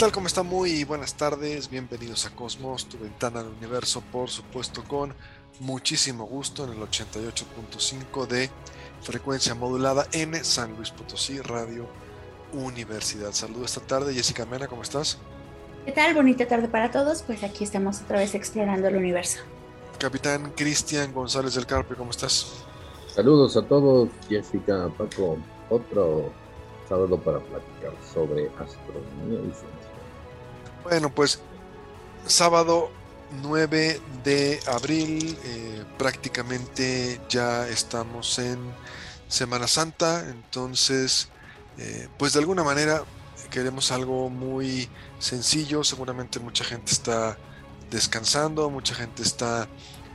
Tal? ¿Cómo está? Muy buenas tardes, bienvenidos a Cosmos, tu ventana al universo, por supuesto con muchísimo gusto en el 88.5 de frecuencia modulada en San Luis Potosí, Radio Universidad. Saludos esta tarde, Jessica Mena, ¿cómo estás? ¿Qué tal? Bonita tarde para todos, pues aquí estamos otra vez explorando el universo. Capitán Cristian González del Carpio, ¿cómo estás? Saludos a todos, Jessica, Paco, otro sábado para platicar sobre astronomía y. Bueno, pues sábado 9 de abril, eh, prácticamente ya estamos en Semana Santa, entonces, eh, pues de alguna manera queremos algo muy sencillo, seguramente mucha gente está descansando, mucha gente está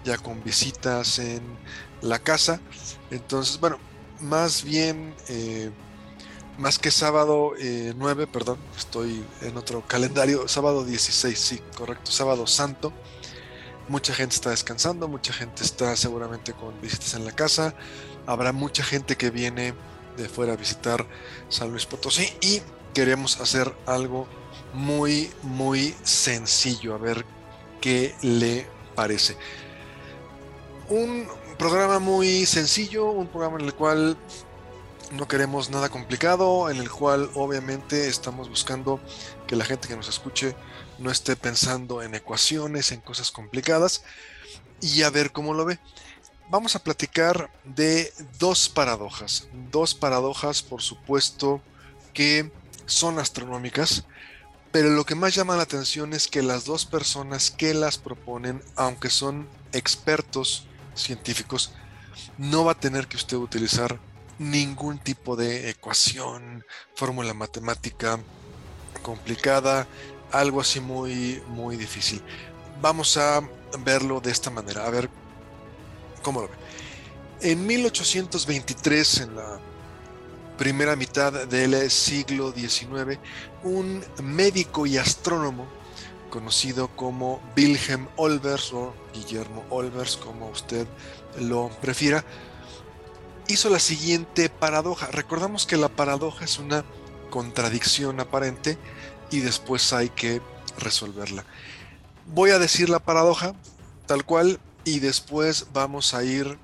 ya con visitas en la casa, entonces, bueno, más bien... Eh, más que sábado 9, eh, perdón, estoy en otro calendario, sábado 16, sí, correcto, sábado santo. Mucha gente está descansando, mucha gente está seguramente con visitas en la casa. Habrá mucha gente que viene de fuera a visitar San Luis Potosí y queremos hacer algo muy, muy sencillo, a ver qué le parece. Un programa muy sencillo, un programa en el cual no queremos nada complicado, en el cual obviamente estamos buscando que la gente que nos escuche no esté pensando en ecuaciones, en cosas complicadas, y a ver cómo lo ve. Vamos a platicar de dos paradojas, dos paradojas por supuesto que son astronómicas, pero lo que más llama la atención es que las dos personas que las proponen, aunque son expertos científicos, no va a tener que usted utilizar ningún tipo de ecuación, fórmula matemática complicada, algo así muy, muy difícil. Vamos a verlo de esta manera, a ver cómo lo ve. En 1823, en la primera mitad del siglo XIX, un médico y astrónomo conocido como Wilhelm Olbers o Guillermo Olbers, como usted lo prefiera, hizo la siguiente paradoja. Recordamos que la paradoja es una contradicción aparente y después hay que resolverla. Voy a decir la paradoja tal cual y después vamos a ir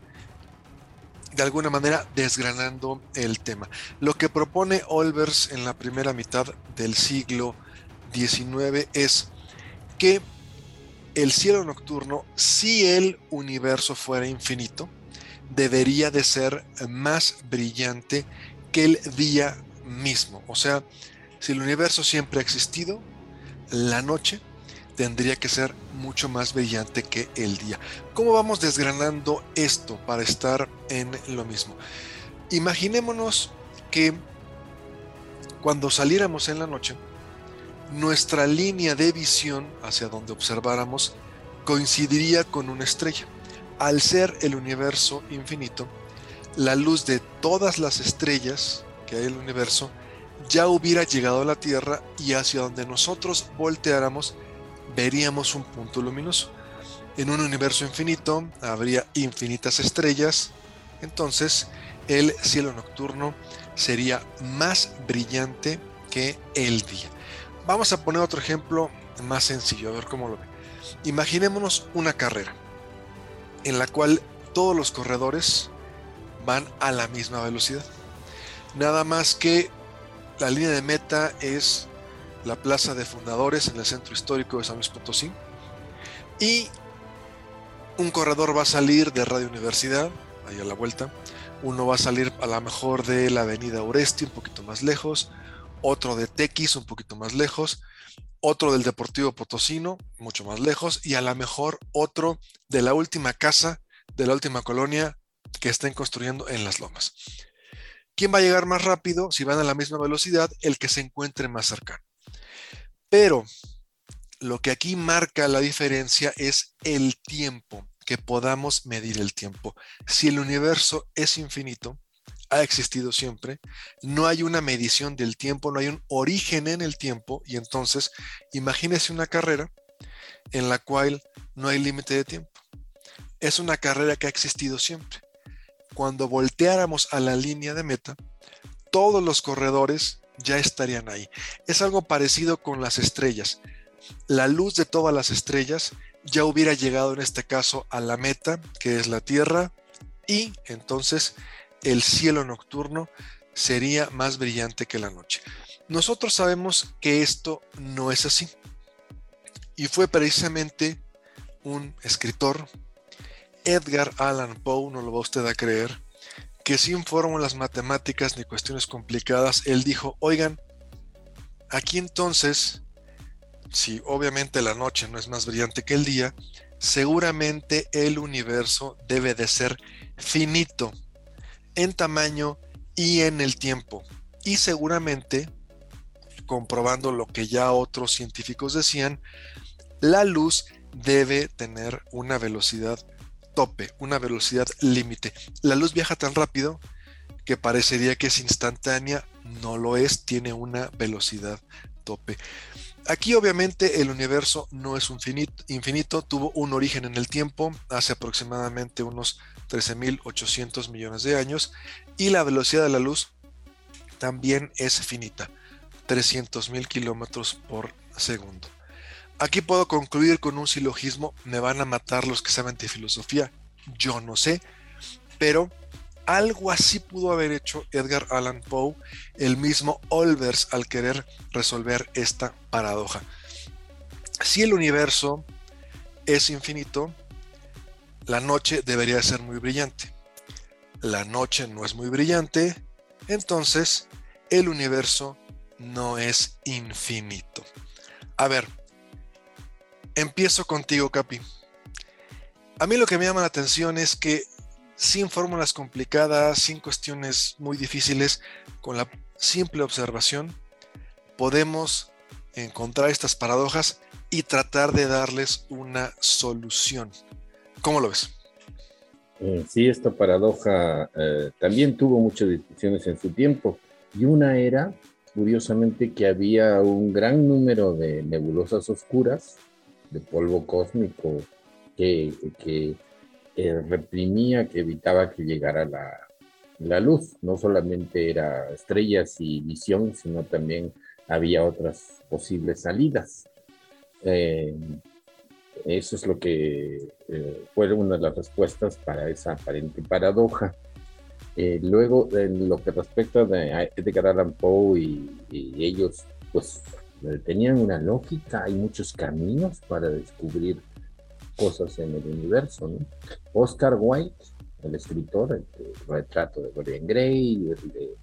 de alguna manera desgranando el tema. Lo que propone Olbers en la primera mitad del siglo XIX es que el cielo nocturno, si el universo fuera infinito, debería de ser más brillante que el día mismo. O sea, si el universo siempre ha existido, la noche tendría que ser mucho más brillante que el día. ¿Cómo vamos desgranando esto para estar en lo mismo? Imaginémonos que cuando saliéramos en la noche, nuestra línea de visión hacia donde observáramos coincidiría con una estrella al ser el universo infinito, la luz de todas las estrellas que hay en el universo ya hubiera llegado a la Tierra y hacia donde nosotros volteáramos veríamos un punto luminoso. En un universo infinito habría infinitas estrellas, entonces el cielo nocturno sería más brillante que el día. Vamos a poner otro ejemplo más sencillo, a ver cómo lo ve. Imaginémonos una carrera en la cual todos los corredores van a la misma velocidad. Nada más que la línea de meta es la Plaza de Fundadores en el centro histórico de San Luis Potosí. Y un corredor va a salir de Radio Universidad, ahí a la vuelta. Uno va a salir a lo mejor de la Avenida Oresti, un poquito más lejos. Otro de Tequis, un poquito más lejos. Otro del Deportivo Potosino, mucho más lejos, y a lo mejor otro de la última casa, de la última colonia que estén construyendo en las lomas. ¿Quién va a llegar más rápido si van a la misma velocidad? El que se encuentre más cercano. Pero lo que aquí marca la diferencia es el tiempo, que podamos medir el tiempo. Si el universo es infinito, ha existido siempre, no hay una medición del tiempo, no hay un origen en el tiempo, y entonces imagínese una carrera en la cual no hay límite de tiempo. Es una carrera que ha existido siempre. Cuando volteáramos a la línea de meta, todos los corredores ya estarían ahí. Es algo parecido con las estrellas. La luz de todas las estrellas ya hubiera llegado en este caso a la meta, que es la Tierra, y entonces el cielo nocturno sería más brillante que la noche. Nosotros sabemos que esto no es así. Y fue precisamente un escritor, Edgar Allan Poe, no lo va usted a creer, que sin fórmulas matemáticas ni cuestiones complicadas, él dijo, oigan, aquí entonces, si obviamente la noche no es más brillante que el día, seguramente el universo debe de ser finito en tamaño y en el tiempo. Y seguramente, comprobando lo que ya otros científicos decían, la luz debe tener una velocidad tope, una velocidad límite. La luz viaja tan rápido que parecería que es instantánea, no lo es, tiene una velocidad tope. Aquí obviamente el universo no es un infinito, tuvo un origen en el tiempo hace aproximadamente unos 13.800 millones de años y la velocidad de la luz también es finita, 300.000 kilómetros por segundo. Aquí puedo concluir con un silogismo, me van a matar los que saben de filosofía, yo no sé, pero algo así pudo haber hecho Edgar Allan Poe, el mismo Olvers, al querer resolver esta paradoja. Si el universo es infinito, la noche debería ser muy brillante. La noche no es muy brillante, entonces el universo no es infinito. A ver, Empiezo contigo, Capi. A mí lo que me llama la atención es que sin fórmulas complicadas, sin cuestiones muy difíciles, con la simple observación, podemos encontrar estas paradojas y tratar de darles una solución. ¿Cómo lo ves? Eh, sí, esta paradoja eh, también tuvo muchas discusiones en su tiempo y una era, curiosamente, que había un gran número de nebulosas oscuras de polvo cósmico que, que reprimía, que evitaba que llegara la, la, luz. No solamente era estrellas y visión, sino también había otras posibles salidas. Eh, eso es lo que eh, fue una de las respuestas para esa aparente paradoja. luego, en lo que respecta a Edgar Allan Poe y, y ellos, pues tenían una lógica, hay muchos caminos para descubrir cosas en el universo. ¿no? Oscar Wilde, el escritor, el, retrato de Dorian Gray, el de,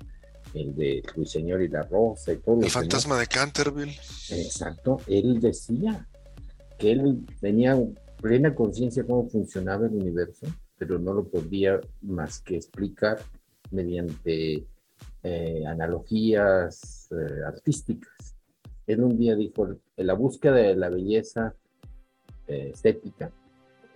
el de Ruiseñor y la Rosa y todo. El fantasma de Canterville. Exacto, él decía que él tenía plena conciencia cómo funcionaba el universo, pero no lo podía más que explicar mediante eh, analogías eh, artísticas él un día dijo, la búsqueda de la belleza eh, estética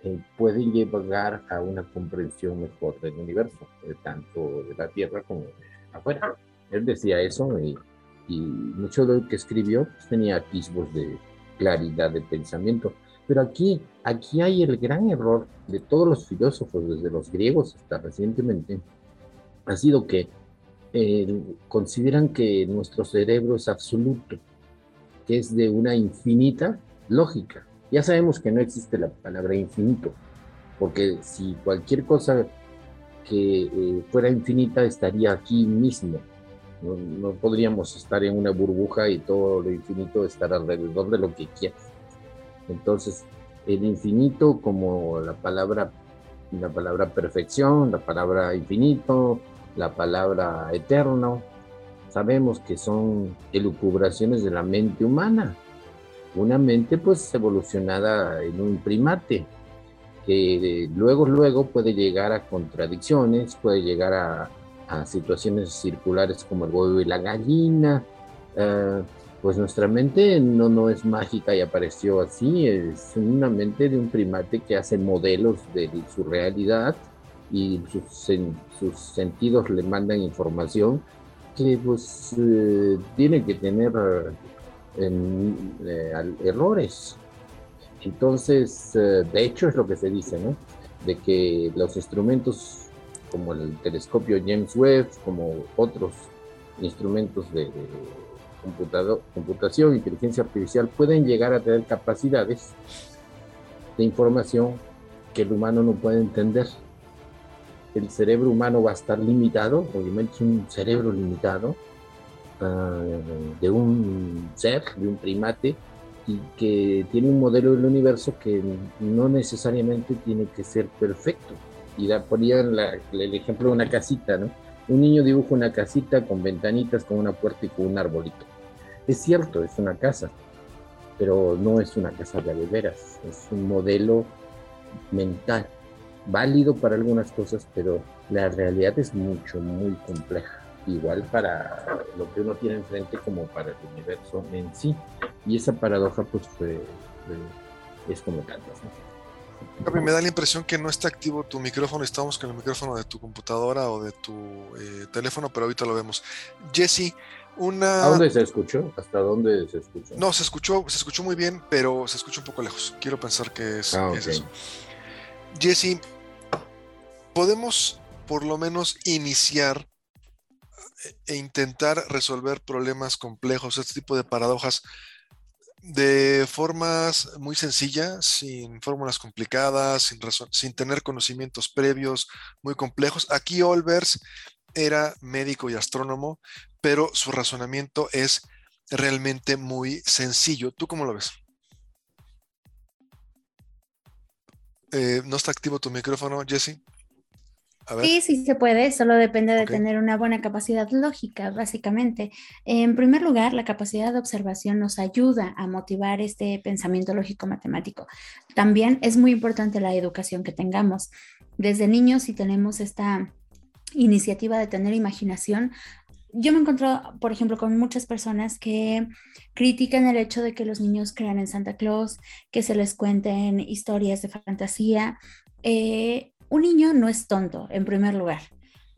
eh, puede llevar a una comprensión mejor del universo, eh, tanto de la Tierra como de afuera. Él decía eso y, mucho de lo que escribió pues, tenía atisbos de claridad de pensamiento. Pero aquí, aquí hay el gran error de todos los filósofos, desde los griegos hasta recientemente, ha sido que consideran que nuestro cerebro es absoluto que es de una infinita lógica. Ya sabemos que no existe la palabra infinito, porque si cualquier cosa que eh, fuera infinita estaría aquí mismo. No, podríamos estar en una burbuja y todo lo infinito estar alrededor de lo que quieras. Entonces, el infinito como la palabra, la palabra perfección, la palabra infinito, la palabra eterno, sabemos que son elucubraciones de la mente humana. una mente pues evolucionada en un primate, que luego, luego puede llegar a contradicciones, puede llegar a, situaciones circulares como el huevo y la gallina. Ah, pues nuestra mente no, no es mágica y apareció así, es una mente de un primate que hace modelos de su realidad y sus, sus sentidos le mandan información que pues eh, tiene que tener eh, errores. Entonces, eh, de hecho es lo que se dice, ¿no? De que los instrumentos como el telescopio James Webb, como otros instrumentos de, computación, inteligencia artificial, pueden llegar a tener capacidades de información que el humano no puede entender. El cerebro humano va a estar limitado, obviamente es un cerebro limitado, ah, de un ser, de un primate, y que tiene un modelo del universo que no necesariamente tiene que ser perfecto. Y da, ponía el ejemplo de una casita, ¿no? Un niño dibuja una casita con ventanitas, con una puerta y con un arbolito. Es cierto, es una casa, pero no es una casa de veras, es un modelo mental, válido para algunas cosas, pero la realidad es mucho, muy compleja igual para lo que uno tiene enfrente como para el universo en sí. Y esa paradoja pues es como tantas. Me da la impresión que no está activo tu micrófono, estamos con el micrófono de tu computadora o de tu eh, teléfono, pero ahorita lo vemos. Jesse, una... ¿A dónde se escuchó? ¿Hasta dónde se escuchó? No, se escuchó, se escuchó muy bien, pero se escucha un poco lejos. Quiero pensar que es, ah, es eso. Jesse, podemos por lo menos iniciar e intentar resolver problemas complejos, este tipo de paradojas, de formas muy sencillas, sin fórmulas complicadas, sin, sin tener conocimientos previos muy complejos. Aquí Olvers era médico y astrónomo, pero su razonamiento es realmente muy sencillo. ¿Tú cómo lo ves? Eh, ¿No está activo tu micrófono, Jesse? Sí, sí se puede, solo depende de tener una buena capacidad lógica, básicamente. En primer lugar, la capacidad de observación nos ayuda a motivar este pensamiento lógico matemático. También es muy importante la educación que tengamos. Desde niños, si tenemos esta iniciativa de tener imaginación, yo me encuentro, por ejemplo, con muchas personas que critican el hecho de que los niños crean en Santa Claus, que se les cuenten historias de fantasía. Eh, un niño no es tonto, en primer lugar.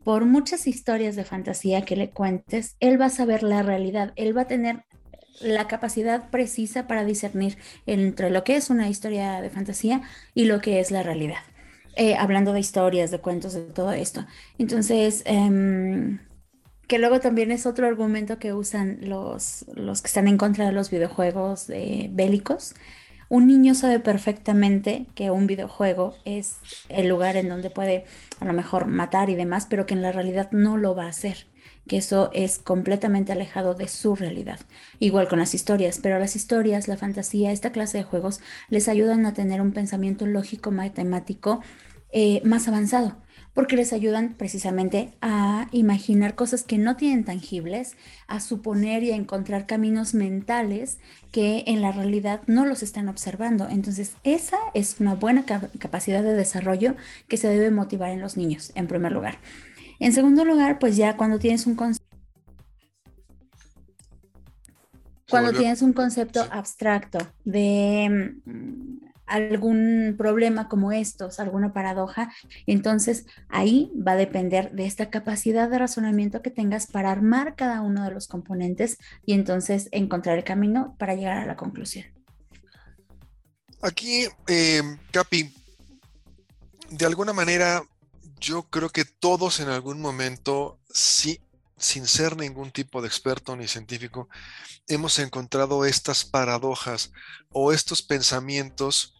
Por muchas historias de fantasía que le cuentes, él va a saber la realidad, él va a tener la capacidad precisa para discernir entre lo que es una historia de fantasía y lo que es la realidad. Eh, hablando de historias, de cuentos, de todo esto. Entonces, em, que luego también es otro argumento que usan los, los que están en contra de los videojuegos eh, bélicos, un niño sabe perfectamente que un videojuego es el lugar en donde puede a lo mejor matar y demás, pero que en la realidad no lo va a hacer, que eso es completamente alejado de su realidad. Igual con las historias, pero las historias, la fantasía, esta clase de juegos les ayudan a tener un pensamiento lógico matemático eh, más avanzado porque les ayudan precisamente a imaginar cosas que no tienen tangibles, a suponer y a encontrar caminos mentales que en la realidad no los están observando. Entonces, esa es una buena capacidad de desarrollo que se debe motivar en los niños, en primer lugar. En segundo lugar, pues ya cuando tienes un concepto cuando tienes un concepto abstracto de mm, algún problema como estos, alguna paradoja, entonces ahí va a depender de esta capacidad de razonamiento que tengas para armar cada uno de los componentes y entonces encontrar el camino para llegar a la conclusión. Aquí, eh, Capi, de alguna manera yo creo que todos en algún momento, sí, sin ser ningún tipo de experto ni científico, hemos encontrado estas paradojas o estos pensamientos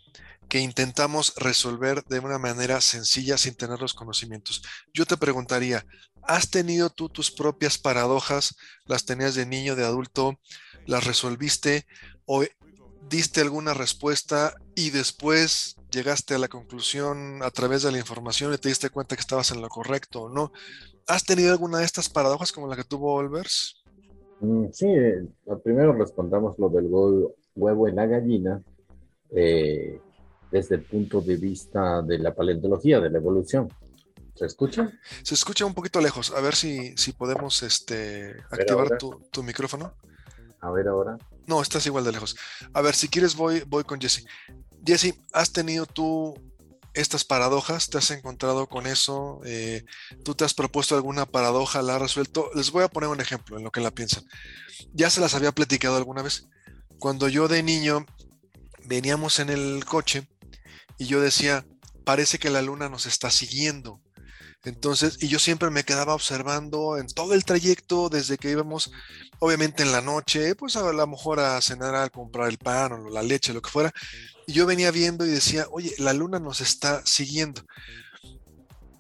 que intentamos resolver de una manera sencilla sin tener los conocimientos. Yo te preguntaría, ¿has tenido tú tus propias paradojas? ¿Las tenías de niño, de adulto? ¿Las resolviste? ¿O diste alguna respuesta y después llegaste a la conclusión a través de la información y te diste cuenta que estabas en lo correcto o no? ¿Has tenido alguna de estas paradojas como la que tuvo Olvers? Mm, sí, eh, primero respondamos lo del huevo en la gallina eh, desde el punto de vista de la paleontología, de la evolución. ¿Se escucha? Se escucha un poquito lejos. A ver si, si podemos este, activar tu, tu, micrófono. A ver ahora. No, estás igual de lejos. A ver, si quieres voy, voy con Jesse. Jesse, ¿has tenido tú estas paradojas? ¿Te has encontrado con eso? Eh, ¿Tú te has propuesto alguna paradoja? ¿La has resuelto? Les voy a poner un ejemplo en lo que la piensan. Ya se las había platicado alguna vez. Cuando yo de niño veníamos en el coche y yo decía, parece que la luna nos está siguiendo. Entonces, y yo siempre me quedaba observando en todo el trayecto, desde que íbamos, obviamente en la noche, pues a lo mejor a cenar, a comprar el pan o la leche, lo que fuera. Y yo venía viendo y decía, oye, la luna nos está siguiendo.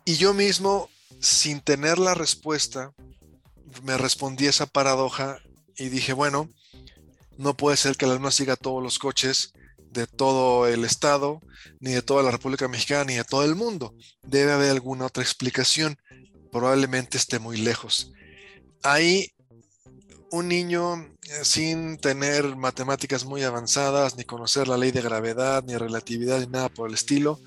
Y yo mismo, sin tener la respuesta, me respondí esa paradoja y dije, bueno, no puede ser que la luna siga todos los coches de todo el estado, ni de toda la República Mexicana, ni de todo el mundo. Debe haber alguna otra explicación. Probablemente esté muy lejos. Ahí un niño eh, sin tener matemáticas muy avanzadas, ni conocer la ley de gravedad, ni relatividad, ni nada por el estilo,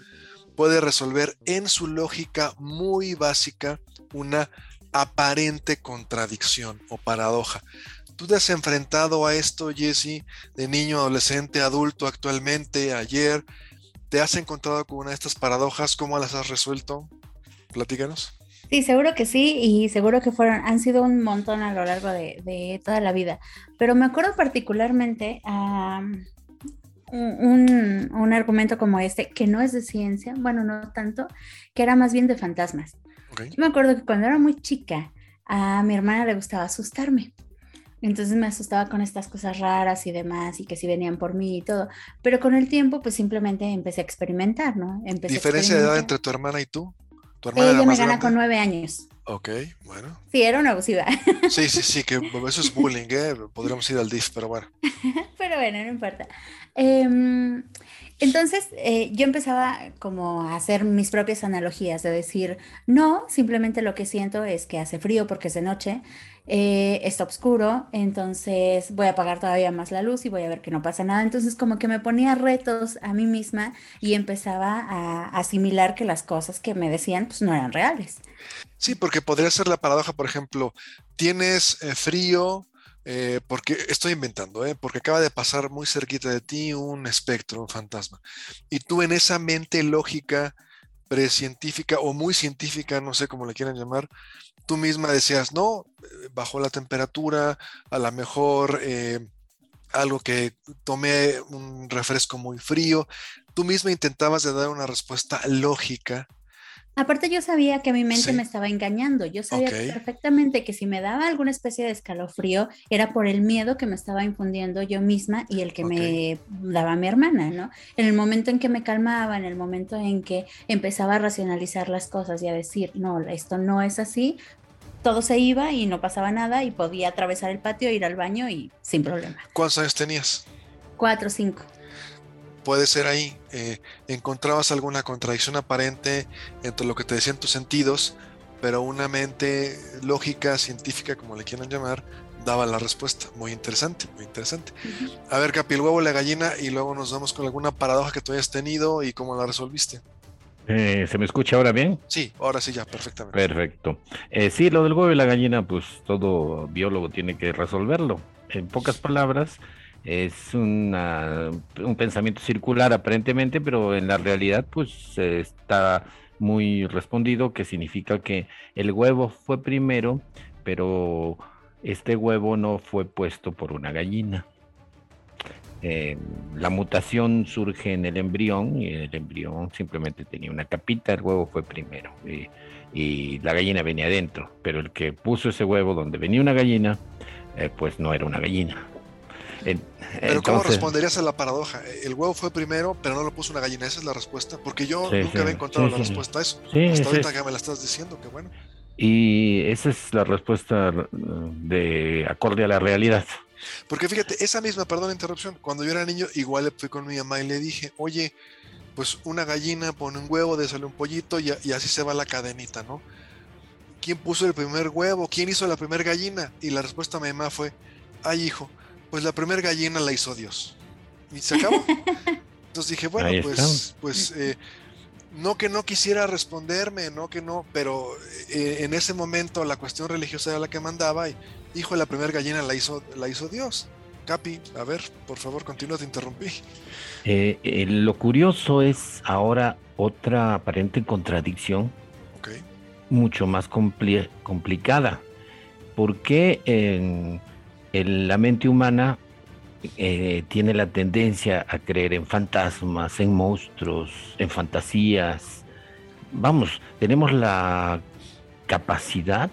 puede resolver en su lógica muy básica una aparente contradicción o paradoja. ¿Tú te has enfrentado a esto, Jesse, de niño, adolescente, adulto actualmente, ayer? ¿Te has encontrado con una de estas paradojas? ¿Cómo las has resuelto? Platícanos. Sí, seguro que sí, y seguro que fueron, han sido un montón a lo largo de, toda la vida. Pero me acuerdo particularmente a un, un, argumento como este, que no es de ciencia, bueno, no tanto, que era más bien de fantasmas. Yo me acuerdo que cuando era muy chica, a mi hermana le gustaba asustarme. Entonces me asustaba con estas cosas raras y demás, y que si venían por mí y todo. Pero con el tiempo, pues simplemente empecé a experimentar, ¿no? ¿Diferencia de edad entre tu hermana y tú? ¿Tu hermana Ella me gana con nueve años. Ok, bueno. Sí, era una abusiva. Sí, sí, sí, que eso es bullying, ¿eh? Podríamos ir al DIF, pero bueno. pero bueno, no importa. Eh, entonces eh, yo empezaba como a hacer mis propias analogías, de decir, no, simplemente lo que siento es que hace frío porque es de noche, eh, está oscuro, entonces voy a apagar todavía más la luz y voy a ver que no pasa nada. Entonces como que me ponía retos a mí misma y empezaba a asimilar que las cosas que me decían pues no eran reales. Sí, porque podría ser la paradoja, por ejemplo, tienes eh, frío, eh, porque estoy inventando, ¿eh? porque acaba de pasar muy cerquita de ti un espectro, un fantasma. Y tú en esa mente lógica, precientífica o muy científica, no sé cómo le quieran llamar, tú misma decías, no, eh, bajó la temperatura, a lo mejor algo que tomé un refresco muy frío, tú misma intentabas de dar una respuesta lógica Aparte yo sabía que mi mente me estaba engañando. Yo sabía perfectamente que si me daba alguna especie de escalofrío era por el miedo que me estaba infundiendo yo misma y el que me daba mi hermana, ¿no? En el momento en que me calmaba, en el momento en que empezaba a racionalizar las cosas y a decir, no, esto no es así, todo se iba y no pasaba nada y podía atravesar el patio, ir al baño y sin problema. ¿Cuántos años tenías? Cuatro o cinco puede ser ahí. Eh, encontrabas alguna contradicción aparente entre lo que te decían tus sentidos, pero una mente lógica, científica, como le quieran llamar, daba la respuesta. Muy interesante, muy interesante. A ver, Capi, el huevo, la gallina, y luego nos vamos con alguna paradoja que tú hayas tenido y cómo la resolviste. Eh, ¿Se me escucha ahora bien? Sí, ahora sí ya, perfectamente. Perfecto. Eh, sí, lo del huevo y la gallina, pues todo biólogo tiene que resolverlo. En pocas palabras, es una, un pensamiento circular aparentemente, pero en la realidad pues está muy respondido, que significa que el huevo fue primero, pero este huevo no fue puesto por una gallina. Eh, la mutación surge en el embrión y el embrión simplemente tenía una capita, el huevo fue primero y, la gallina venía adentro, pero el que puso ese huevo donde venía una gallina, eh, pues no era una gallina, pero ¿cómo responderías a la paradoja? El huevo fue primero, pero no lo puso una gallina. Esa es la respuesta. Porque yo nunca había encontrado la respuesta a eso. Hasta ahorita que me la estás diciendo, que bueno. Y esa es la respuesta de acorde a la realidad. Porque fíjate, esa misma, perdón la interrupción, cuando yo era niño, igual fui con mi mamá y le dije, oye, pues una gallina pone un huevo, sale un pollito y, y, así se va la cadenita, ¿no? ¿Quién puso el primer huevo? ¿Quién hizo la primera gallina? Y la respuesta de mi mamá fue, ay hijo, pues la primera gallina la hizo Dios. Y se acabó. Entonces dije, bueno, pues, pues eh, no que no quisiera responderme, no que no, pero eh, en ese momento la cuestión religiosa era la que mandaba y, hijo, la primera gallina la hizo, la hizo Dios. Capi, a ver, por favor, continúa, te interrumpí. Eh, lo curioso es ahora otra aparente contradicción, mucho más complicada. porque en, la mente humana eh, tiene la tendencia a creer en fantasmas, en monstruos, en fantasías. Vamos, tenemos la capacidad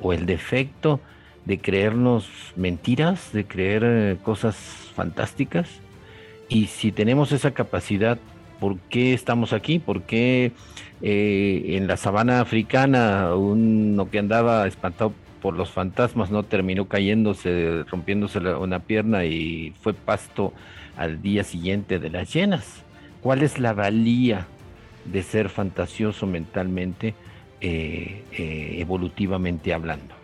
o el defecto de creernos mentiras, de creer eh, cosas fantásticas. Y si tenemos esa capacidad, ¿por qué estamos aquí? ¿Por qué eh, en la sabana africana uno que andaba espantado por los fantasmas, no terminó cayéndose, rompiéndose una pierna y fue pasto al día siguiente de las llenas. ¿Cuál es la valía de ser fantasioso mentalmente, eh, eh, evolutivamente hablando?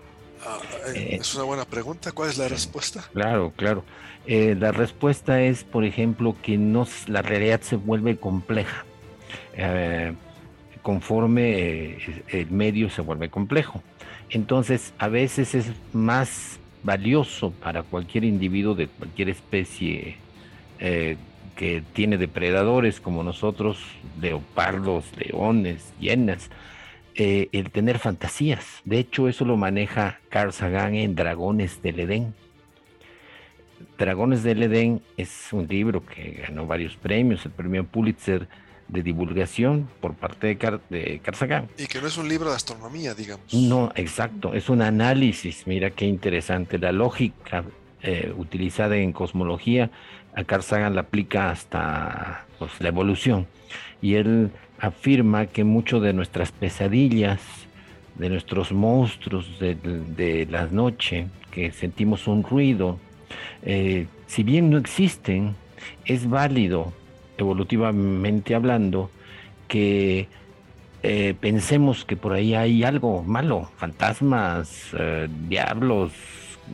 Ah, eh, es una buena pregunta. ¿Cuál es la respuesta? Claro, claro. la respuesta es, por ejemplo, que no, la realidad se vuelve compleja conforme el medio se vuelve complejo. Entonces, a veces es más valioso para cualquier individuo de cualquier especie eh, que tiene depredadores como nosotros, leopardos, leones, hienas, eh, el tener fantasías. De hecho, eso lo maneja Carl Sagan en Dragones del Edén. Dragones del Edén es un libro que ganó varios premios, el premio Pulitzer de divulgación por parte de, Car de Y que no es un libro de astronomía, digamos. No, exacto, es un análisis, mira qué interesante, la lógica eh, utilizada en cosmología, a Carl Sagan la aplica hasta pues, la evolución. Y él afirma que mucho de nuestras pesadillas, de nuestros monstruos de, de la noche, que sentimos un ruido, eh, si bien no existen, es válido evolutivamente hablando, que eh, pensemos que por ahí hay algo malo, fantasmas, eh, diablos,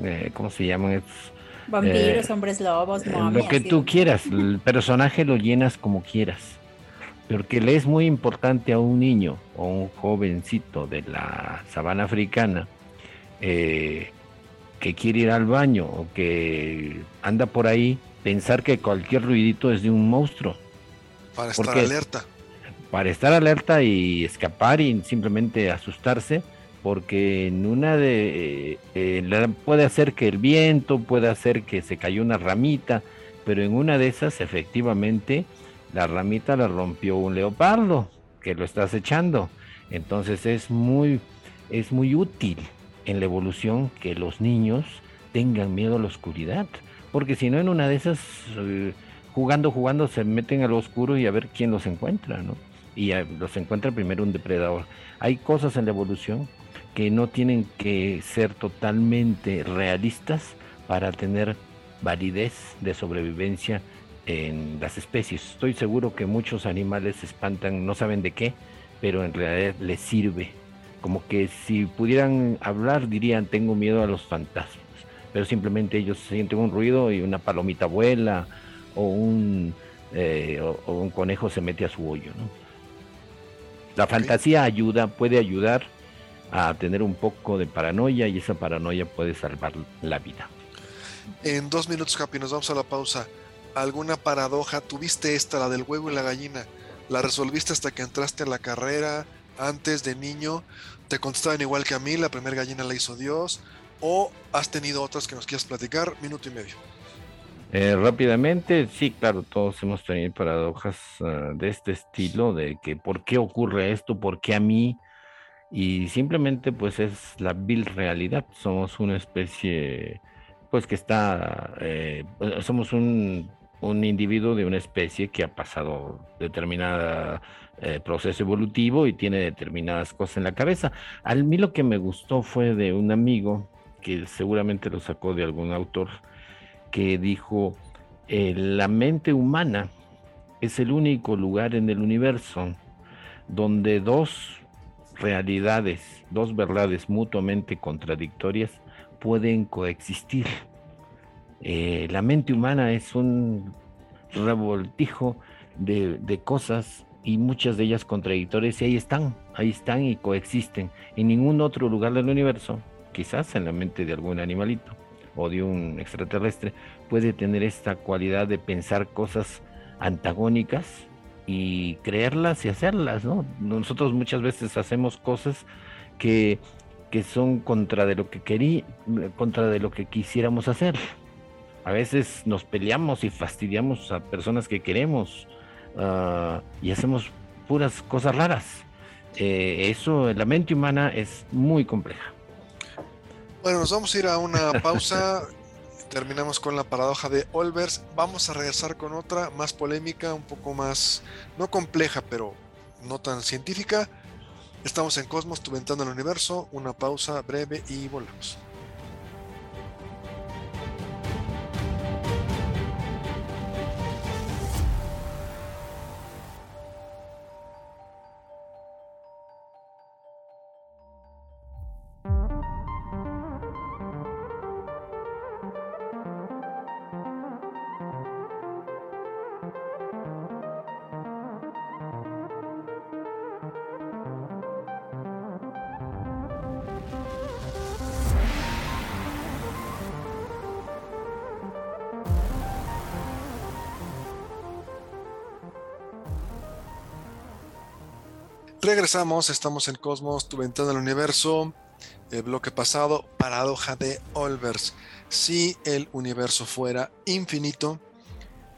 eh, ¿cómo se llaman? Vampiros, hombres lobos, Lo que tú quieras, el personaje lo llenas como quieras. Porque le es muy importante a un niño o un jovencito de la sabana africana que quiere ir al baño o que anda por ahí, pensar que cualquier ruidito es de un monstruo. Para estar alerta. Para estar alerta y escapar y simplemente asustarse, porque en una de eh, puede hacer que el viento, puede hacer que se cayó una ramita, pero en una de esas efectivamente la ramita la rompió un leopardo que lo está acechando. Entonces es muy, es muy útil en la evolución que los niños tengan miedo a la oscuridad porque si no en una de esas, eh, jugando, jugando, se meten al oscuro y a ver quién los encuentra, ¿no? Y los encuentra primero un depredador. Hay cosas en la evolución que no tienen que ser totalmente realistas para tener validez de sobrevivencia en las especies. Estoy seguro que muchos animales se espantan, no saben de qué, pero en realidad les sirve. Como que si pudieran hablar dirían tengo miedo a los fantasmas pero simplemente ellos sienten un ruido y una palomita vuela o un, eh, o, un conejo se mete a su hoyo. ¿no? La fantasía ayuda, puede ayudar a tener un poco de paranoia y esa paranoia puede salvar la vida. En dos minutos, Happy, nos vamos a la pausa. ¿Alguna paradoja? ¿Tuviste esta, la del huevo y la gallina? ¿La resolviste hasta que entraste en la carrera? ¿Antes de niño? ¿Te contestaban igual que a mí? ¿La primera gallina la hizo Dios? O has tenido otras que nos quieras platicar, minuto y medio. Eh, rápidamente, sí, claro, todos hemos tenido paradojas ah, de este estilo, de que por qué ocurre esto, por qué a mí, y simplemente pues es la vil realidad, somos una especie, pues que está, eh, somos un, individuo de una especie que ha pasado determinada eh, proceso evolutivo y tiene determinadas cosas en la cabeza. A mí lo que me gustó fue de un amigo que seguramente lo sacó de algún autor, que dijo, eh, la mente humana es el único lugar en el universo donde dos realidades, dos verdades mutuamente contradictorias pueden coexistir. Eh, la mente humana es un revoltijo de, de cosas y muchas de ellas contradictorias y ahí están, ahí están y coexisten. En ningún otro lugar del universo, quizás en la mente de algún animalito o de un extraterrestre, puede tener esta cualidad de pensar cosas antagónicas y creerlas y hacerlas, ¿no? Nosotros muchas veces hacemos cosas que, que son contra de lo que querí, contra de lo que quisiéramos hacer. A veces nos peleamos y fastidiamos a personas que queremos Ah, y hacemos puras cosas raras. Eh, eso, la mente humana es muy compleja. Bueno, nos vamos a ir a una pausa. Terminamos con la paradoja de Olbers. Vamos a regresar con otra más polémica, un poco más, no compleja, pero no tan científica. Estamos en Cosmos, tu ventana al universo. Una pausa breve y volvemos. Regresamos, estamos en Cosmos, tu ventana al universo, el bloque pasado, paradoja de Olbers. Si el universo fuera infinito,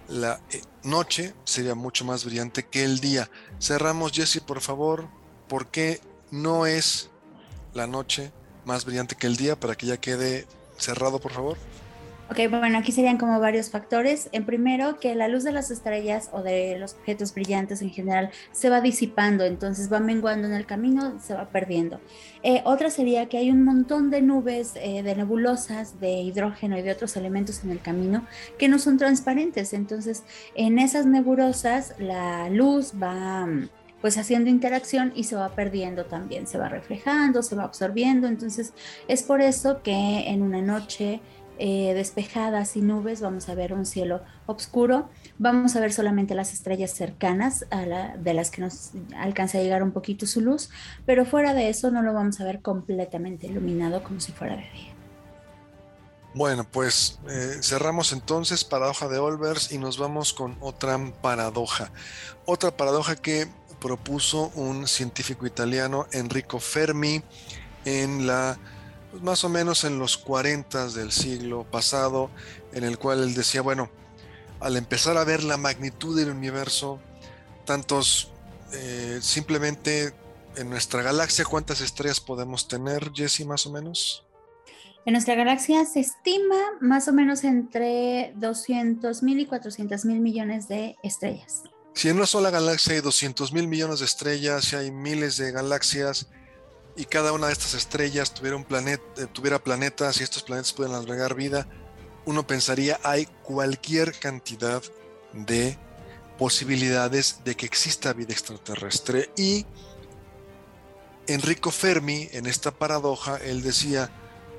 la eh, noche sería mucho más brillante que el día. Cerramos, Jesse, por favor, ¿por qué no es la noche más brillante que el día? Para que ya quede cerrado, por favor. Ok, bueno, aquí serían como varios factores. En primero, que la luz de las estrellas o de los objetos brillantes en general se va disipando, entonces va menguando en el camino, se va perdiendo. Eh, otra sería que hay un montón de nubes, eh, de nebulosas, de hidrógeno y de otros elementos en el camino que no son transparentes. Entonces, en esas nebulosas la luz va pues haciendo interacción y se va perdiendo también, se va reflejando, se va absorbiendo. Entonces, es por eso que en una noche eh, despejadas y nubes, vamos a ver un cielo oscuro, vamos a ver solamente las estrellas cercanas a la, de las que nos alcanza a llegar un poquito su luz, pero fuera de eso no lo vamos a ver completamente iluminado como si fuera de día. Bueno, pues eh, cerramos entonces paradoja de Olbers y nos vamos con otra paradoja. Otra paradoja que propuso un científico italiano, Enrico Fermi, en la pues, más o menos en los 40 del siglo pasado, en el cual él decía, bueno, al empezar a ver la magnitud del universo, tantos eh, simplemente en nuestra galaxia, ¿cuántas estrellas podemos tener, Jesse, más o menos? En nuestra galaxia se estima más o menos entre 200 mil y 400 mil millones de estrellas. Si en una sola galaxia hay 200 mil millones de estrellas, si hay miles de galaxias, y cada una de estas estrellas tuviera, eh, planetas y estos planetas pueden albergar vida, uno pensaría hay cualquier cantidad de posibilidades de que exista vida extraterrestre. Y Enrico Fermi, en esta paradoja, él decía,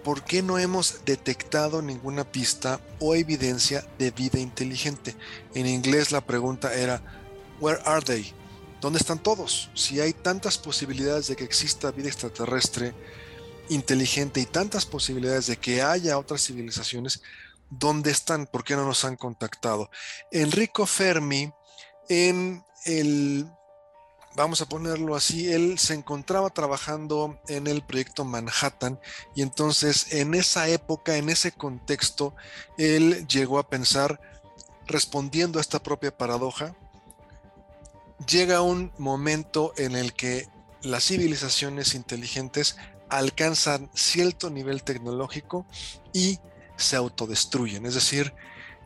¿por qué no hemos detectado ninguna pista o evidencia de vida inteligente? En inglés la pregunta era, ¿Where are they? ¿Dónde están todos? Si hay tantas posibilidades de que exista vida extraterrestre inteligente y tantas posibilidades de que haya otras civilizaciones, ¿dónde están? ¿Por qué no nos han contactado? Enrico Fermi, en el, vamos a ponerlo así, él se encontraba trabajando en el proyecto Manhattan y entonces en esa época, en ese contexto, él llegó a pensar, respondiendo a esta propia paradoja, llega un momento en el que las civilizaciones inteligentes alcanzan cierto nivel tecnológico y se autodestruyen. Es decir,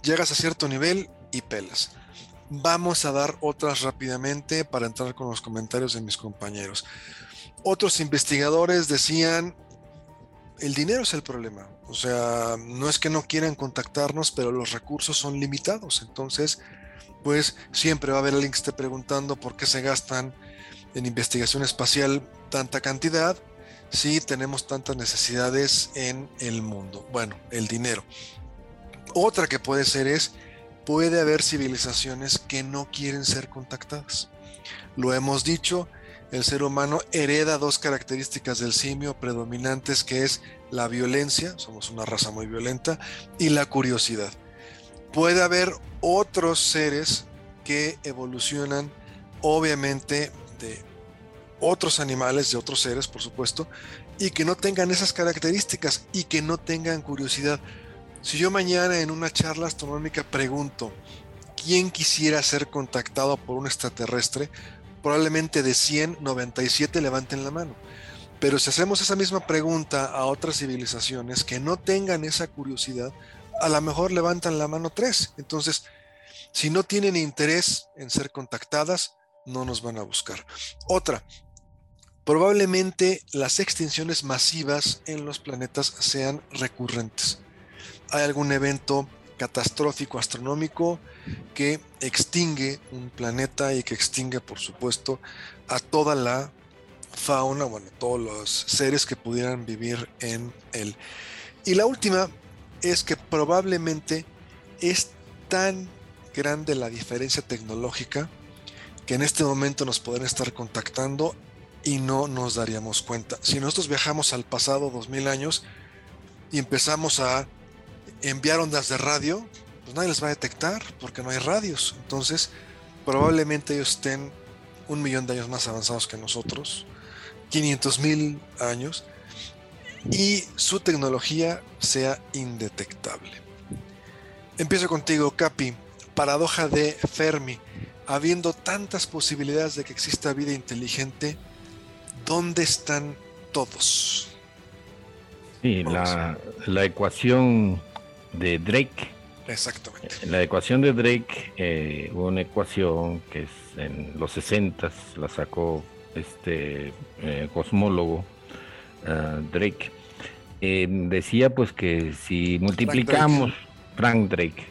llegas a cierto nivel y pelas. Vamos a dar otras rápidamente para entrar con los comentarios de mis compañeros. Otros investigadores decían, el dinero es el problema. O sea, no es que no quieran contactarnos, pero los recursos son limitados. Entonces, pues siempre va a haber alguien que esté preguntando por qué se gastan en investigación espacial tanta cantidad si tenemos tantas necesidades en el mundo. Bueno, el dinero. Otra que puede ser es puede haber civilizaciones que no quieren ser contactadas. Lo hemos dicho, el ser humano hereda dos características del simio predominantes que es la violencia, somos una raza muy violenta, y la curiosidad. Puede haber otros seres que evolucionan obviamente de otros animales, de otros seres, por supuesto, y que no tengan esas características y que no tengan curiosidad. Si yo mañana en una charla astronómica pregunto, ¿quién quisiera ser contactado por un extraterrestre? Probablemente de 100, 97 levanten la mano. Pero si hacemos esa misma pregunta a otras civilizaciones que no tengan esa curiosidad, a lo mejor levantan la mano tres. Entonces, si no tienen interés en ser contactadas, no nos van a buscar. Otra, probablemente las extinciones masivas en los planetas sean recurrentes. Hay algún evento catastrófico astronómico que extingue un planeta y que extingue, por supuesto, a toda la fauna, bueno, todos los seres que pudieran vivir en él. Y la última es que probablemente es tan grande la diferencia tecnológica que en este momento nos podrían estar contactando y no nos daríamos cuenta. Si nosotros viajamos al pasado 2000 años y empezamos a enviar ondas de radio, pues nadie les va a detectar porque no hay radios. Entonces, probablemente ellos estén un millón de años más avanzados que nosotros, 500 mil años, y su tecnología sea indetectable. Empiezo contigo, Capi. Paradoja de Fermi. Habiendo tantas posibilidades de que exista vida inteligente, ¿dónde están todos? Sí, la, la, ecuación de Drake. Exactamente. Eh, la ecuación de Drake, eh, una ecuación que es en los 60 la sacó este eh, cosmólogo Drake. Decía pues que si multiplicamos, Frank Drake,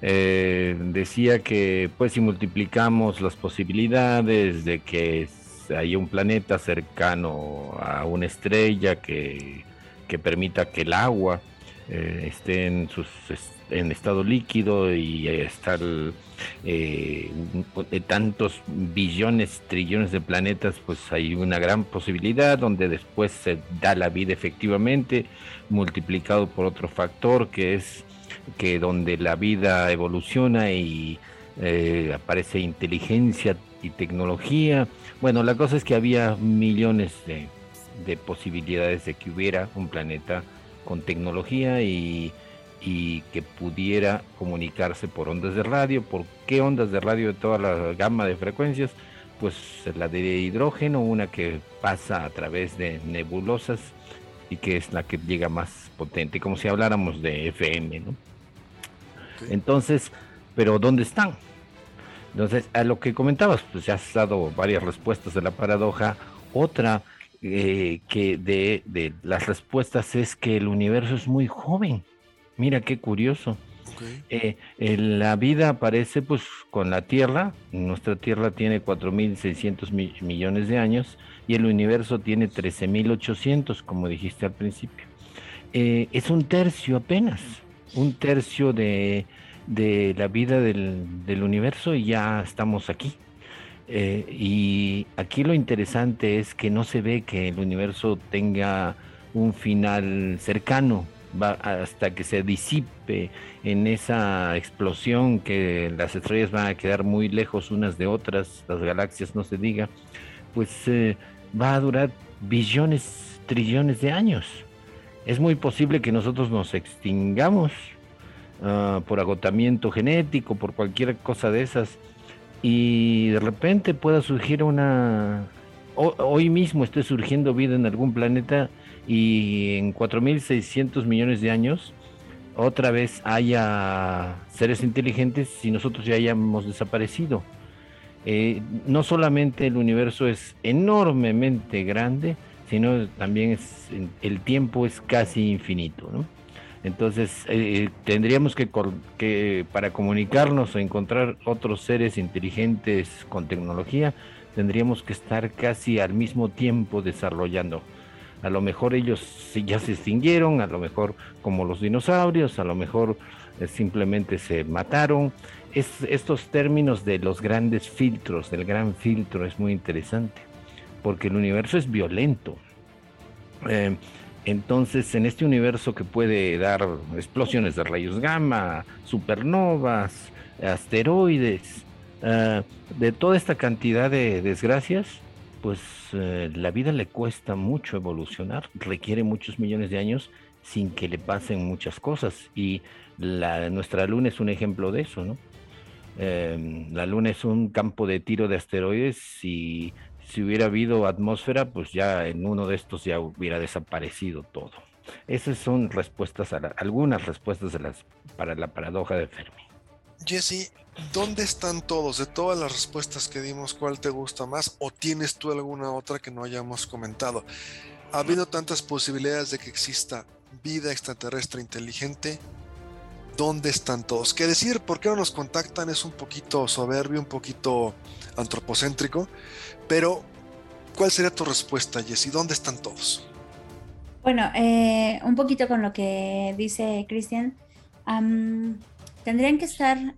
decía que pues si multiplicamos las posibilidades de que haya un planeta cercano a una estrella que, que permita que el agua eh, esté en, sus, en estado líquido y estar eh, de tantos billones, trillones de planetas, pues hay una gran posibilidad donde después se da la vida efectivamente, multiplicado por otro factor que es que donde la vida evoluciona y eh, aparece inteligencia y tecnología. Bueno, la cosa es que había millones de posibilidades de que hubiera un planeta con tecnología y, que pudiera comunicarse por ondas de radio. ¿Por qué ondas de radio de toda la gama de frecuencias? Pues la de hidrógeno, una que pasa a través de nebulosas y que es la que llega más potente, como si habláramos de FM, ¿no? Entonces, pero ¿dónde están? Entonces, a lo que comentabas, pues ya has dado varias respuestas de la paradoja. Otra eh, que de, las respuestas es que el universo es muy joven. Mira qué curioso. Eh, la vida aparece pues con la Tierra, nuestra Tierra tiene 4.600 millones de años y el universo tiene 13.800, como dijiste al principio. Eh, es un tercio apenas, un tercio de, la vida del universo y ya estamos aquí. Eh, y aquí lo interesante es que no se ve que el universo tenga un final cercano, va hasta que se disipe en esa explosión que las estrellas van a quedar muy lejos unas de otras, las galaxias no se diga, pues eh, va a durar billones, trillones de años. Es muy posible que nosotros nos extingamos ah, por agotamiento genético, por cualquier cosa de esas y de repente pueda surgir una... hoy mismo esté surgiendo vida en algún planeta y en 4.600 millones de años otra vez haya seres inteligentes si nosotros ya hayamos desaparecido. Eh, no solamente el universo es enormemente grande, sino también es, el tiempo es casi infinito. ¿no? Entonces, eh, tendríamos que, para comunicarnos o encontrar otros seres inteligentes con tecnología, tendríamos que estar casi al mismo tiempo desarrollando. A lo mejor ellos ya se extinguieron, a lo mejor como los dinosaurios, a lo mejor simplemente se mataron. estos términos de los grandes filtros, del gran filtro, es muy interesante, porque el universo es violento. Eh, entonces, en este universo que puede dar explosiones de rayos gamma, supernovas, asteroides, eh, de toda esta cantidad de desgracias, pues eh, la vida le cuesta mucho evolucionar, requiere muchos millones de años sin que le pasen muchas cosas. Y la, nuestra luna es un ejemplo de eso, ¿no? Em, la luna es un campo de tiro de asteroides y si hubiera habido atmósfera, pues ya en uno de estos ya hubiera desaparecido todo. Esas son respuestas a algunas respuestas para la paradoja de Fermi. Jesse, ¿dónde están todos? De todas las respuestas que dimos, ¿cuál te gusta más? ¿O tienes tú alguna otra que no hayamos comentado? Ha habido tantas posibilidades de que exista vida extraterrestre inteligente. ¿Dónde están todos? ¿Qué decir? ¿Por qué no nos contactan? Es un poquito soberbio, un poquito antropocéntrico, pero ¿cuál sería tu respuesta, Jessy? ¿Dónde están todos? Bueno, eh, un poquito con lo que dice Cristian, tendrían que estar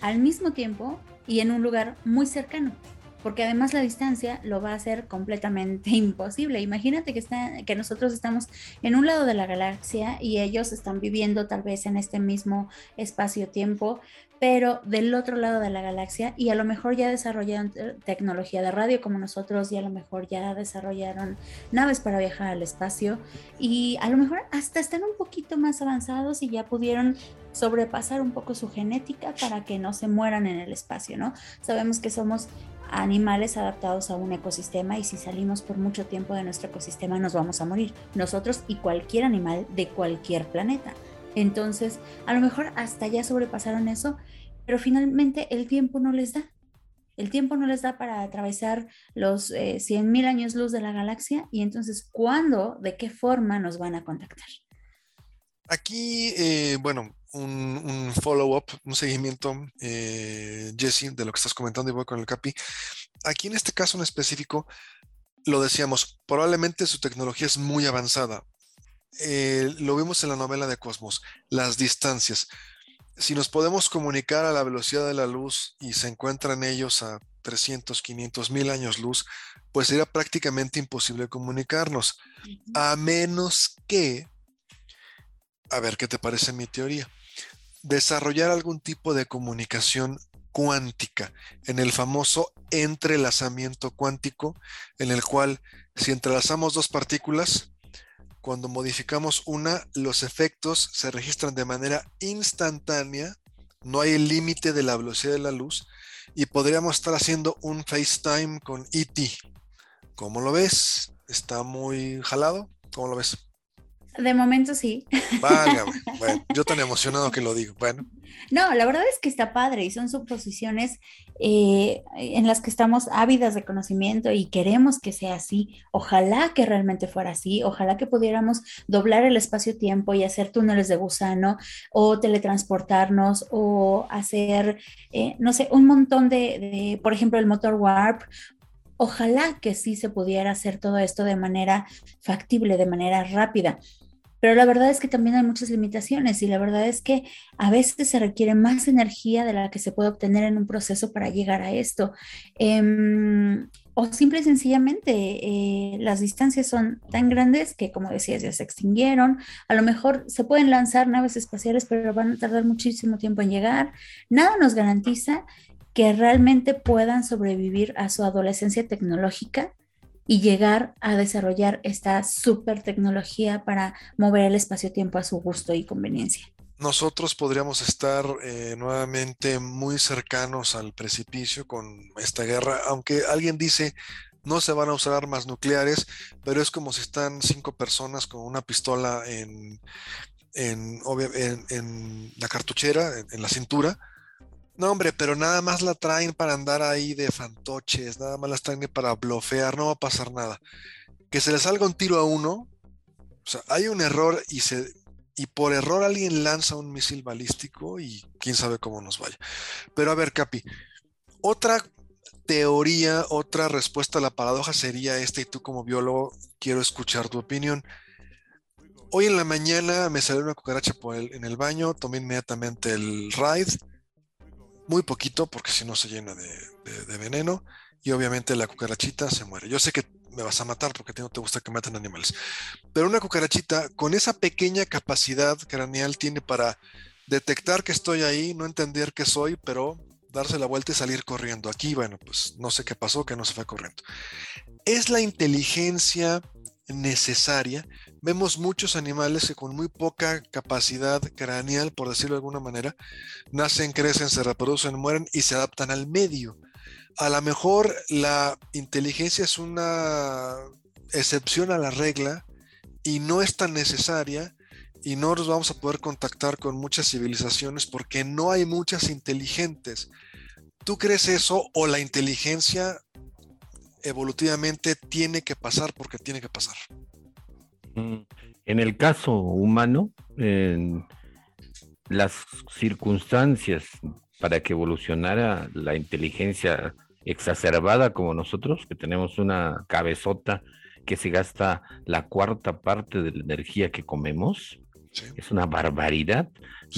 al mismo tiempo y en un lugar muy cercano porque además la distancia lo va a hacer completamente imposible. Imagínate que, está, que nosotros estamos en un lado de la galaxia y ellos están viviendo tal vez en este mismo espacio-tiempo, pero del otro lado de la galaxia y a lo mejor ya desarrollaron tecnología de radio como nosotros y a lo mejor ya desarrollaron naves para viajar al espacio y a lo mejor hasta están un poquito más avanzados y ya pudieron sobrepasar un poco su genética para que no se mueran en el espacio, ¿no? Sabemos que somos animales adaptados a un ecosistema y si salimos por mucho tiempo de nuestro ecosistema nos vamos a morir, nosotros y cualquier animal de cualquier planeta. Entonces, a lo mejor hasta ya sobrepasaron eso, pero finalmente el tiempo no les da. El tiempo no les da para atravesar los eh, 100.000 años luz de la galaxia y entonces, ¿cuándo, de qué forma nos van a contactar? Aquí, eh, bueno, un, follow-up, un seguimiento, eh, Jesse, de lo que estás comentando y voy con el Capi. Aquí en este caso en específico, lo decíamos, probablemente su tecnología es muy avanzada. Eh, lo vimos en la novela de Cosmos, las distancias. Si nos podemos comunicar a la velocidad de la luz y se encuentran ellos a 300, 500 mil años luz, pues sería prácticamente imposible comunicarnos, a menos que, a ver qué te parece mi teoría, desarrollar algún tipo de comunicación cuántica, en el famoso entrelazamiento cuántico, en el cual si entrelazamos dos partículas, cuando modificamos una, los efectos se registran de manera instantánea, no hay el límite de la velocidad de la luz y podríamos estar haciendo un FaceTime con ET. ¿Cómo lo ves? ¿Está muy jalado? ¿Cómo lo ves? De momento sí. Válgame. Bueno, yo tan emocionado que lo digo. Bueno. No, la verdad es que está padre y son suposiciones eh, en las que estamos ávidas de conocimiento y queremos que sea así. Ojalá que realmente fuera así. Ojalá que pudiéramos doblar el espacio-tiempo y hacer túneles de gusano o teletransportarnos o hacer, eh, no sé, un montón de, de, por ejemplo, el motor warp Ojalá que sí se pudiera hacer todo esto de manera factible, de manera rápida. Pero la verdad es que también hay muchas limitaciones y la verdad es que a veces se requiere más energía de la que se puede obtener en un proceso para llegar a esto. Em, o simple y sencillamente eh, las distancias son tan grandes que, como decías, ya se extinguieron. A lo mejor se pueden lanzar naves espaciales, pero van a tardar muchísimo tiempo en llegar. Nada nos garantiza que realmente puedan sobrevivir a su adolescencia tecnológica y llegar a desarrollar esta super tecnología para mover el espacio-tiempo a su gusto y conveniencia. Nosotros podríamos estar eh, nuevamente muy cercanos al precipicio con esta guerra, aunque alguien dice no se van a usar armas nucleares, pero es como si están cinco personas con una pistola en, en, en la cartuchera, en la cintura, no, hombre, pero nada más la traen para andar ahí de fantoches, nada más las traen para blofear, no va a pasar nada. Que se le salga un tiro a uno, o sea, hay un error y se y por error alguien lanza un misil balístico y quién sabe cómo nos vaya. Pero a ver, Capi, otra teoría, otra respuesta a la paradoja sería esta y tú como biólogo quiero escuchar tu opinión. Hoy en la mañana me salió una cucaracha en el baño, tomé inmediatamente el ride, muy poquito porque si no se llena de, veneno y obviamente la cucarachita se muere. Yo sé que me vas a matar porque no te gusta que maten animales, pero una cucarachita con esa pequeña capacidad craneal tiene para detectar que estoy ahí, no entender que soy, pero darse la vuelta y salir corriendo. Aquí, bueno, pues no sé qué pasó, que no se fue corriendo. Es la inteligencia necesaria. Vemos muchos animales que con muy poca capacidad craneal, por decirlo de alguna manera, nacen, crecen, se reproducen, mueren y se adaptan al medio. A lo mejor la inteligencia es una excepción a la regla y no es tan necesaria y no nos vamos a poder contactar con muchas civilizaciones porque no hay muchas inteligentes. ¿Tú crees eso o la inteligencia evolutivamente tiene que pasar porque tiene que pasar? En el caso humano, las circunstancias para que evolucionara la inteligencia exacerbada como nosotros, que tenemos una cabezota que se gasta la cuarta parte de la energía que comemos, es una barbaridad.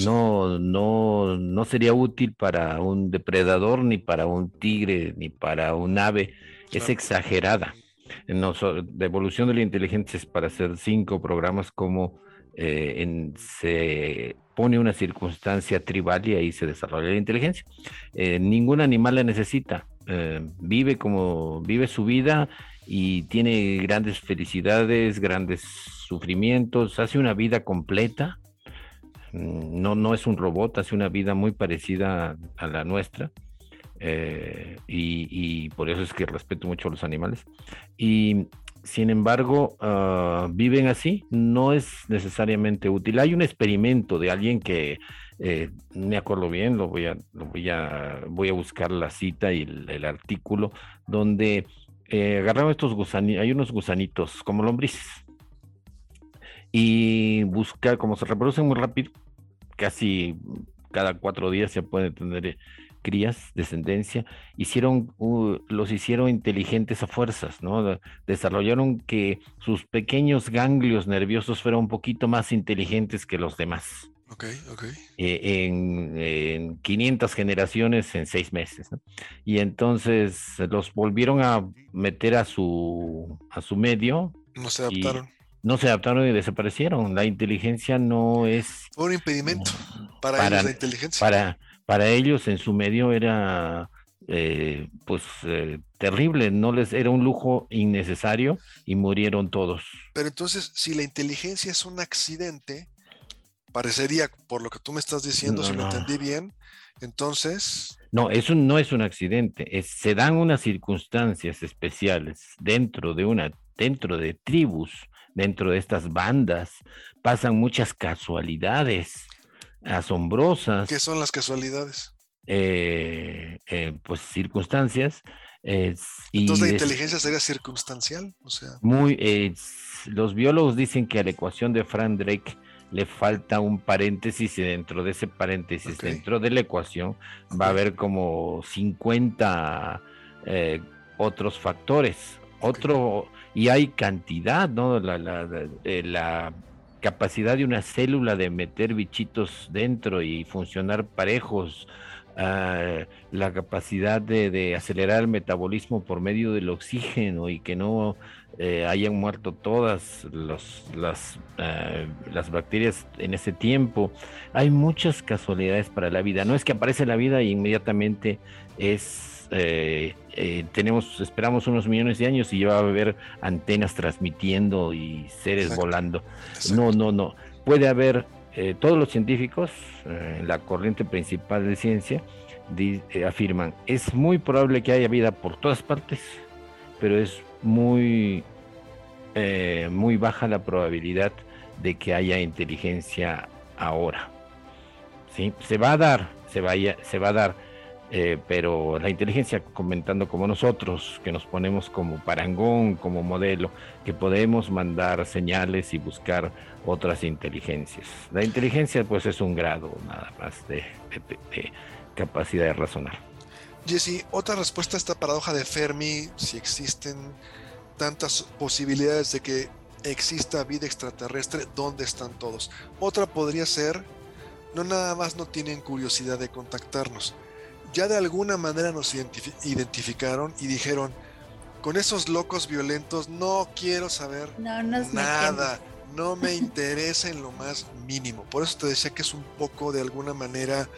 No, no, no sería útil para un depredador, ni para un tigre, ni para un ave. Es exagerada. La evolución de la inteligencia es para hacer cinco programas como eh, se pone una circunstancia tribal y ahí se desarrolla la inteligencia. Eh, ningún animal la necesita. Eh, vive como vive su vida y tiene grandes felicidades, grandes sufrimientos, hace una vida completa. Mm, no, no es un robot, hace una vida muy parecida a la nuestra. Eh, y, por eso es que respeto mucho a los animales. Y sin embargo, ah, viven así, no es necesariamente útil. Hay un experimento de alguien que eh, me acuerdo bien, lo voy a, voy a, voy a buscar la cita y el, artículo, donde eh, agarraron estos gusanitos, hay unos gusanitos como lombrices, y buscar, como se reproducen muy rápido, casi cada cuatro días se pueden tener eh, crías, descendencia, hicieron, los hicieron inteligentes a fuerzas, ¿no? Desarrollaron que sus pequeños ganglios nerviosos fueran un poquito más inteligentes que los demás. Ok, ok. Eh, en, 500 generaciones en seis meses. Y entonces los volvieron a meter a su, a su medio. No se adaptaron no se adaptaron y desaparecieron. La inteligencia no es... un impedimento para, ellos la inteligencia. Para, para ellos en su medio era eh, pues eh, terrible, no les era un lujo innecesario y murieron todos. Pero entonces, si la inteligencia es un accidente, parecería, por lo que tú me estás diciendo, si lo entendí bien, entonces... No, eso no es un accidente, se dan unas circunstancias especiales dentro de una, dentro de tribus dentro de estas bandas. Pasan muchas casualidades asombrosas. ¿Qué son las casualidades? Eh, eh, pues circunstancias. Entonces la inteligencia sería circunstancial, o sea. Muy, los biólogos dicen que a la ecuación de Frank Drake le falta un paréntesis y dentro de ese paréntesis, dentro de la ecuación, va a haber como 50 eh, otros factores. Otro, y hay cantidad, ¿no? La, la, capacidad de una célula de meter bichitos dentro y funcionar parejos, ah, la capacidad de, acelerar el metabolismo por medio del oxígeno y que no eh, hayan muerto todas las, ah, las bacterias en ese tiempo. Hay muchas casualidades para la vida. No es que aparece la vida y inmediatamente es eh, eh, tenemos, esperamos unos millones de años y ya va a haber antenas transmitiendo y seres volando. No, no, no. Puede haber, eh, todos los científicos, la corriente principal de ciencia, afirman, es muy probable que haya vida por todas partes, pero es muy, muy baja la probabilidad de que haya inteligencia ahora. ¿Sí? Se va a dar, se, vaya, se va a dar eh, pero la inteligencia comentando como nosotros, que nos ponemos como parangón, como modelo, que podemos mandar señales y buscar otras inteligencias. La inteligencia pues es un grado nada más de, capacidad de razonar. Jesse, otra respuesta a esta paradoja de Fermi, si existen tantas posibilidades de que exista vida extraterrestre, ¿dónde están todos? Otra podría ser, no nada más no tienen curiosidad de contactarnos, ya de alguna manera nos identificaron y dijeron, con esos locos violentos no quiero saber nada, no me interesa en lo más mínimo. Por eso te decía que es un poco de alguna manera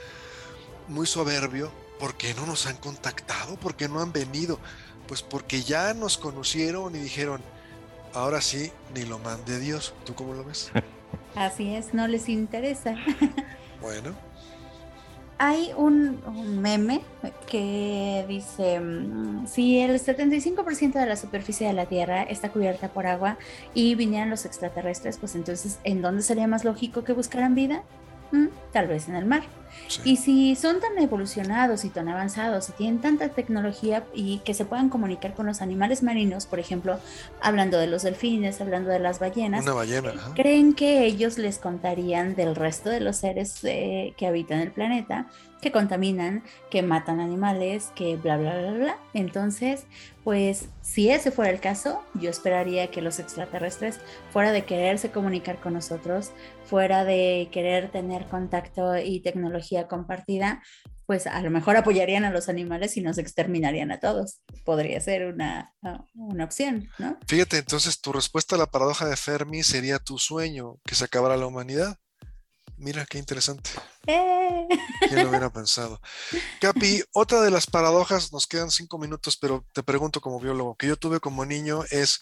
muy soberbio, porque no nos han contactado, porque no han venido, pues porque ya nos conocieron y dijeron, ahora sí, ni lo mande Dios. ¿Tú cómo lo ves? Así es, no les interesa. Bueno. Hay un, meme que dice, mm, si el 75% de la superficie de la Tierra está cubierta por agua y vinieran los extraterrestres, pues entonces, ¿en dónde sería más lógico que buscaran vida? Mm, tal vez en el mar. Y si son tan evolucionados y tan avanzados y tienen tanta tecnología y que se puedan comunicar con los animales marinos, por ejemplo, hablando de los delfines, hablando de las ballenas, ¿creen que ellos les contarían del resto de los seres eh, que habitan el planeta? Que contaminan, que matan animales, que bla, bla, bla, bla. Entonces, pues si ese fuera el caso, yo esperaría que los extraterrestres, fuera de quererse comunicar con nosotros, fuera de querer tener contacto y tecnología compartida, pues a lo mejor apoyarían a los animales y nos exterminarían a todos. Podría ser una, una opción, ¿no? Fíjate, entonces tu respuesta a la paradoja de Fermi sería tu sueño, que se acabara la humanidad. Mira, qué interesante. Eh. ¿Quién lo hubiera pensado? Capi, otra de las paradojas, nos quedan cinco minutos, pero te pregunto como biólogo, que yo tuve como niño es,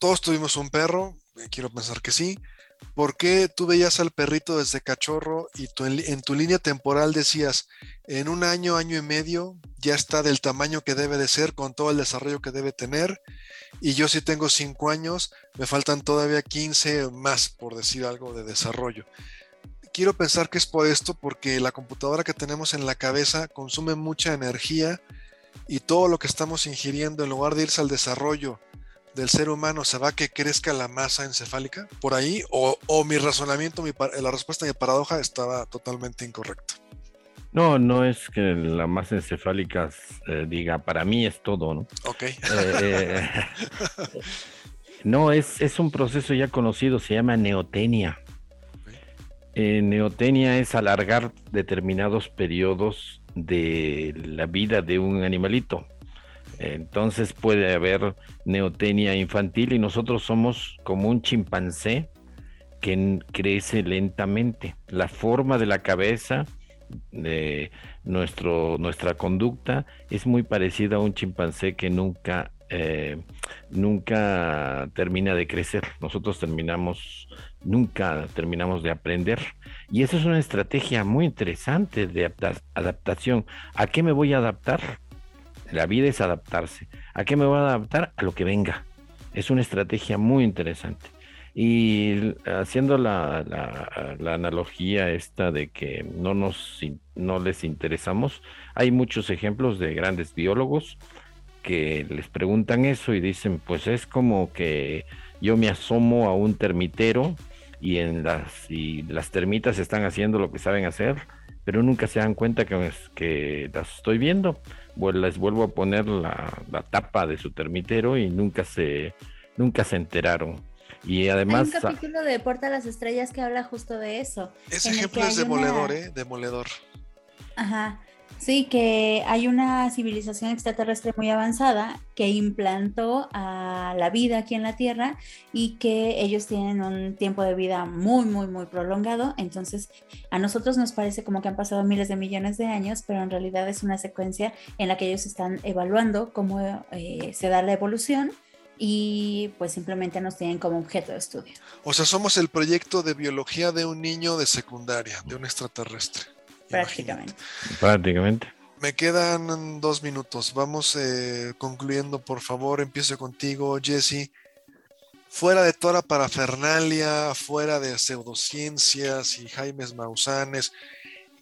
todos tuvimos un perro, eh, quiero pensar que sí, ¿Por qué tú veías al perrito desde cachorro y en tu línea temporal decías, en un año, año y medio, ya está del tamaño que debe de ser, con todo el desarrollo que debe tener? Y yo si tengo cinco años, me faltan todavía 15 más, por decir algo, de desarrollo. Quiero pensar que es por esto, porque la computadora que tenemos en la cabeza consume mucha energía y todo lo que estamos ingiriendo, en lugar de irse al desarrollo, del ser humano se va a que crezca la masa encefálica por ahí o, mi razonamiento, la respuesta a mi paradoja estaba totalmente incorrecta. No, no es que la masa encefálica eh, diga, para mí es todo, ¿no? Ok. Eh, eh, no, es, es un proceso ya conocido, se llama neotenia. neotenia es alargar determinados periodos de la vida de un animalito. Entonces puede haber neotenia infantil y nosotros somos como un chimpancé que crece lentamente. La forma de la cabeza, de nuestro, nuestra conducta es muy parecida a un chimpancé que nunca, eh, nunca termina de crecer. Nosotros terminamos, nunca terminamos de aprender. Y eso es una estrategia muy interesante de adaptación. ¿A qué me voy a adaptar? La vida es adaptarse. ¿A qué me voy a adaptar? A lo que venga. Es una estrategia muy interesante. Y haciendo la, analogía esta de que no, nos, no les interesamos, hay muchos ejemplos de grandes biólogos que les preguntan eso y dicen, pues es como que yo me asomo a un termitero y en las y las termitas están haciendo lo que saben hacer, pero nunca se dan cuenta que, que las estoy viendo les vuelvo a poner la, tapa de su termitero y nunca se, nunca se enteraron. Y además. Hay un capítulo de Puerta a las Estrellas que habla justo de eso. Ese ejemplo es demoledor, ¿eh? Demoledor. Ajá. Sí, que hay una civilización extraterrestre muy avanzada que implantó a la vida aquí en la Tierra y que ellos tienen un tiempo de vida muy, muy, muy prolongado. Entonces, a nosotros nos parece como que han pasado miles de millones de años, pero en realidad es una secuencia en la que ellos están evaluando cómo eh, se da la evolución y pues simplemente nos tienen como objeto de estudio. O sea, somos el proyecto de biología de un niño de secundaria, de un extraterrestre. Prácticamente. Prácticamente. Me quedan dos minutos. Vamos eh, concluyendo, por favor. Empiezo contigo, Jesse. Fuera de toda la parafernalia, fuera de pseudociencias y Jaimes Mausanes,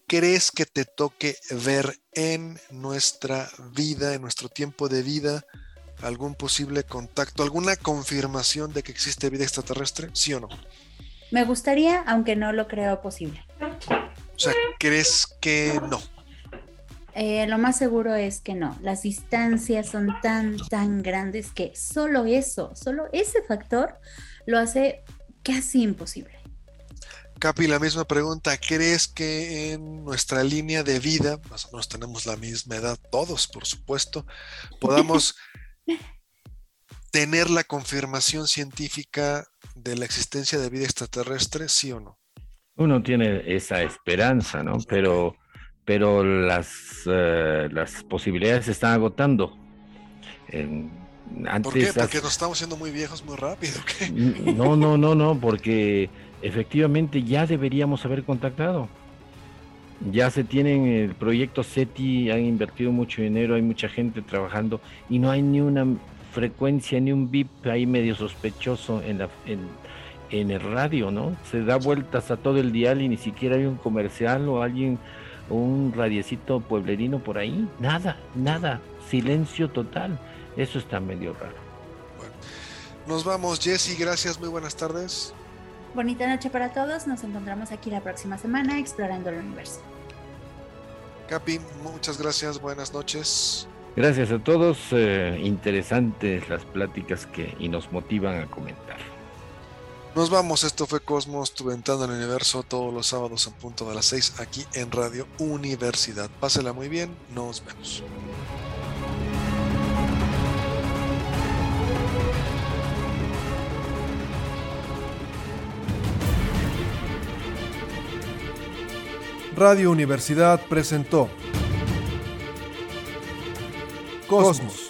¿crees que te toque ver en nuestra vida, en nuestro tiempo de vida, algún posible contacto, alguna confirmación de que existe vida extraterrestre? ¿Sí o no? Me gustaría, aunque no lo creo posible. O sea, ¿crees que no? Eh, lo más seguro es que no. Las distancias son tan, tan grandes que solo eso, solo ese factor lo hace casi imposible. Capi, la misma pregunta. ¿Crees que en nuestra línea de vida, más o menos tenemos la misma edad, todos, por supuesto, podamos tener la confirmación científica de la existencia de vida extraterrestre, sí o no? Uno tiene esa esperanza, ¿no? Pero, pero las, eh, las posibilidades se están agotando. ¿Por qué? Porque nos estamos haciendo muy viejos muy rápido. No, no, no, no, porque efectivamente ya deberíamos haber contactado. Ya se tienen el proyecto SETI, han invertido mucho dinero, hay mucha gente trabajando y no hay ni una frecuencia ni un bip ahí medio sospechoso en, la, en, el radio, ¿no? Se da vueltas a todo el dial y ni siquiera hay un comercial o alguien, un radiecito pueblerino por ahí. Nada, nada, silencio total. Eso está medio raro. Bueno, nos vamos, Jesse, gracias, muy buenas tardes. Bonita noche para todos, nos encontramos aquí la próxima semana explorando el universo. Capi, muchas gracias, buenas noches. Gracias a todos, eh, interesantes las pláticas que y nos motivan a comentar. Nos vamos, esto fue Cosmos, tu ventana el universo, todos los sábados a punto de las 6 aquí en Radio Universidad. Pásela muy bien, nos vemos. Radio Universidad presentó Cosmos.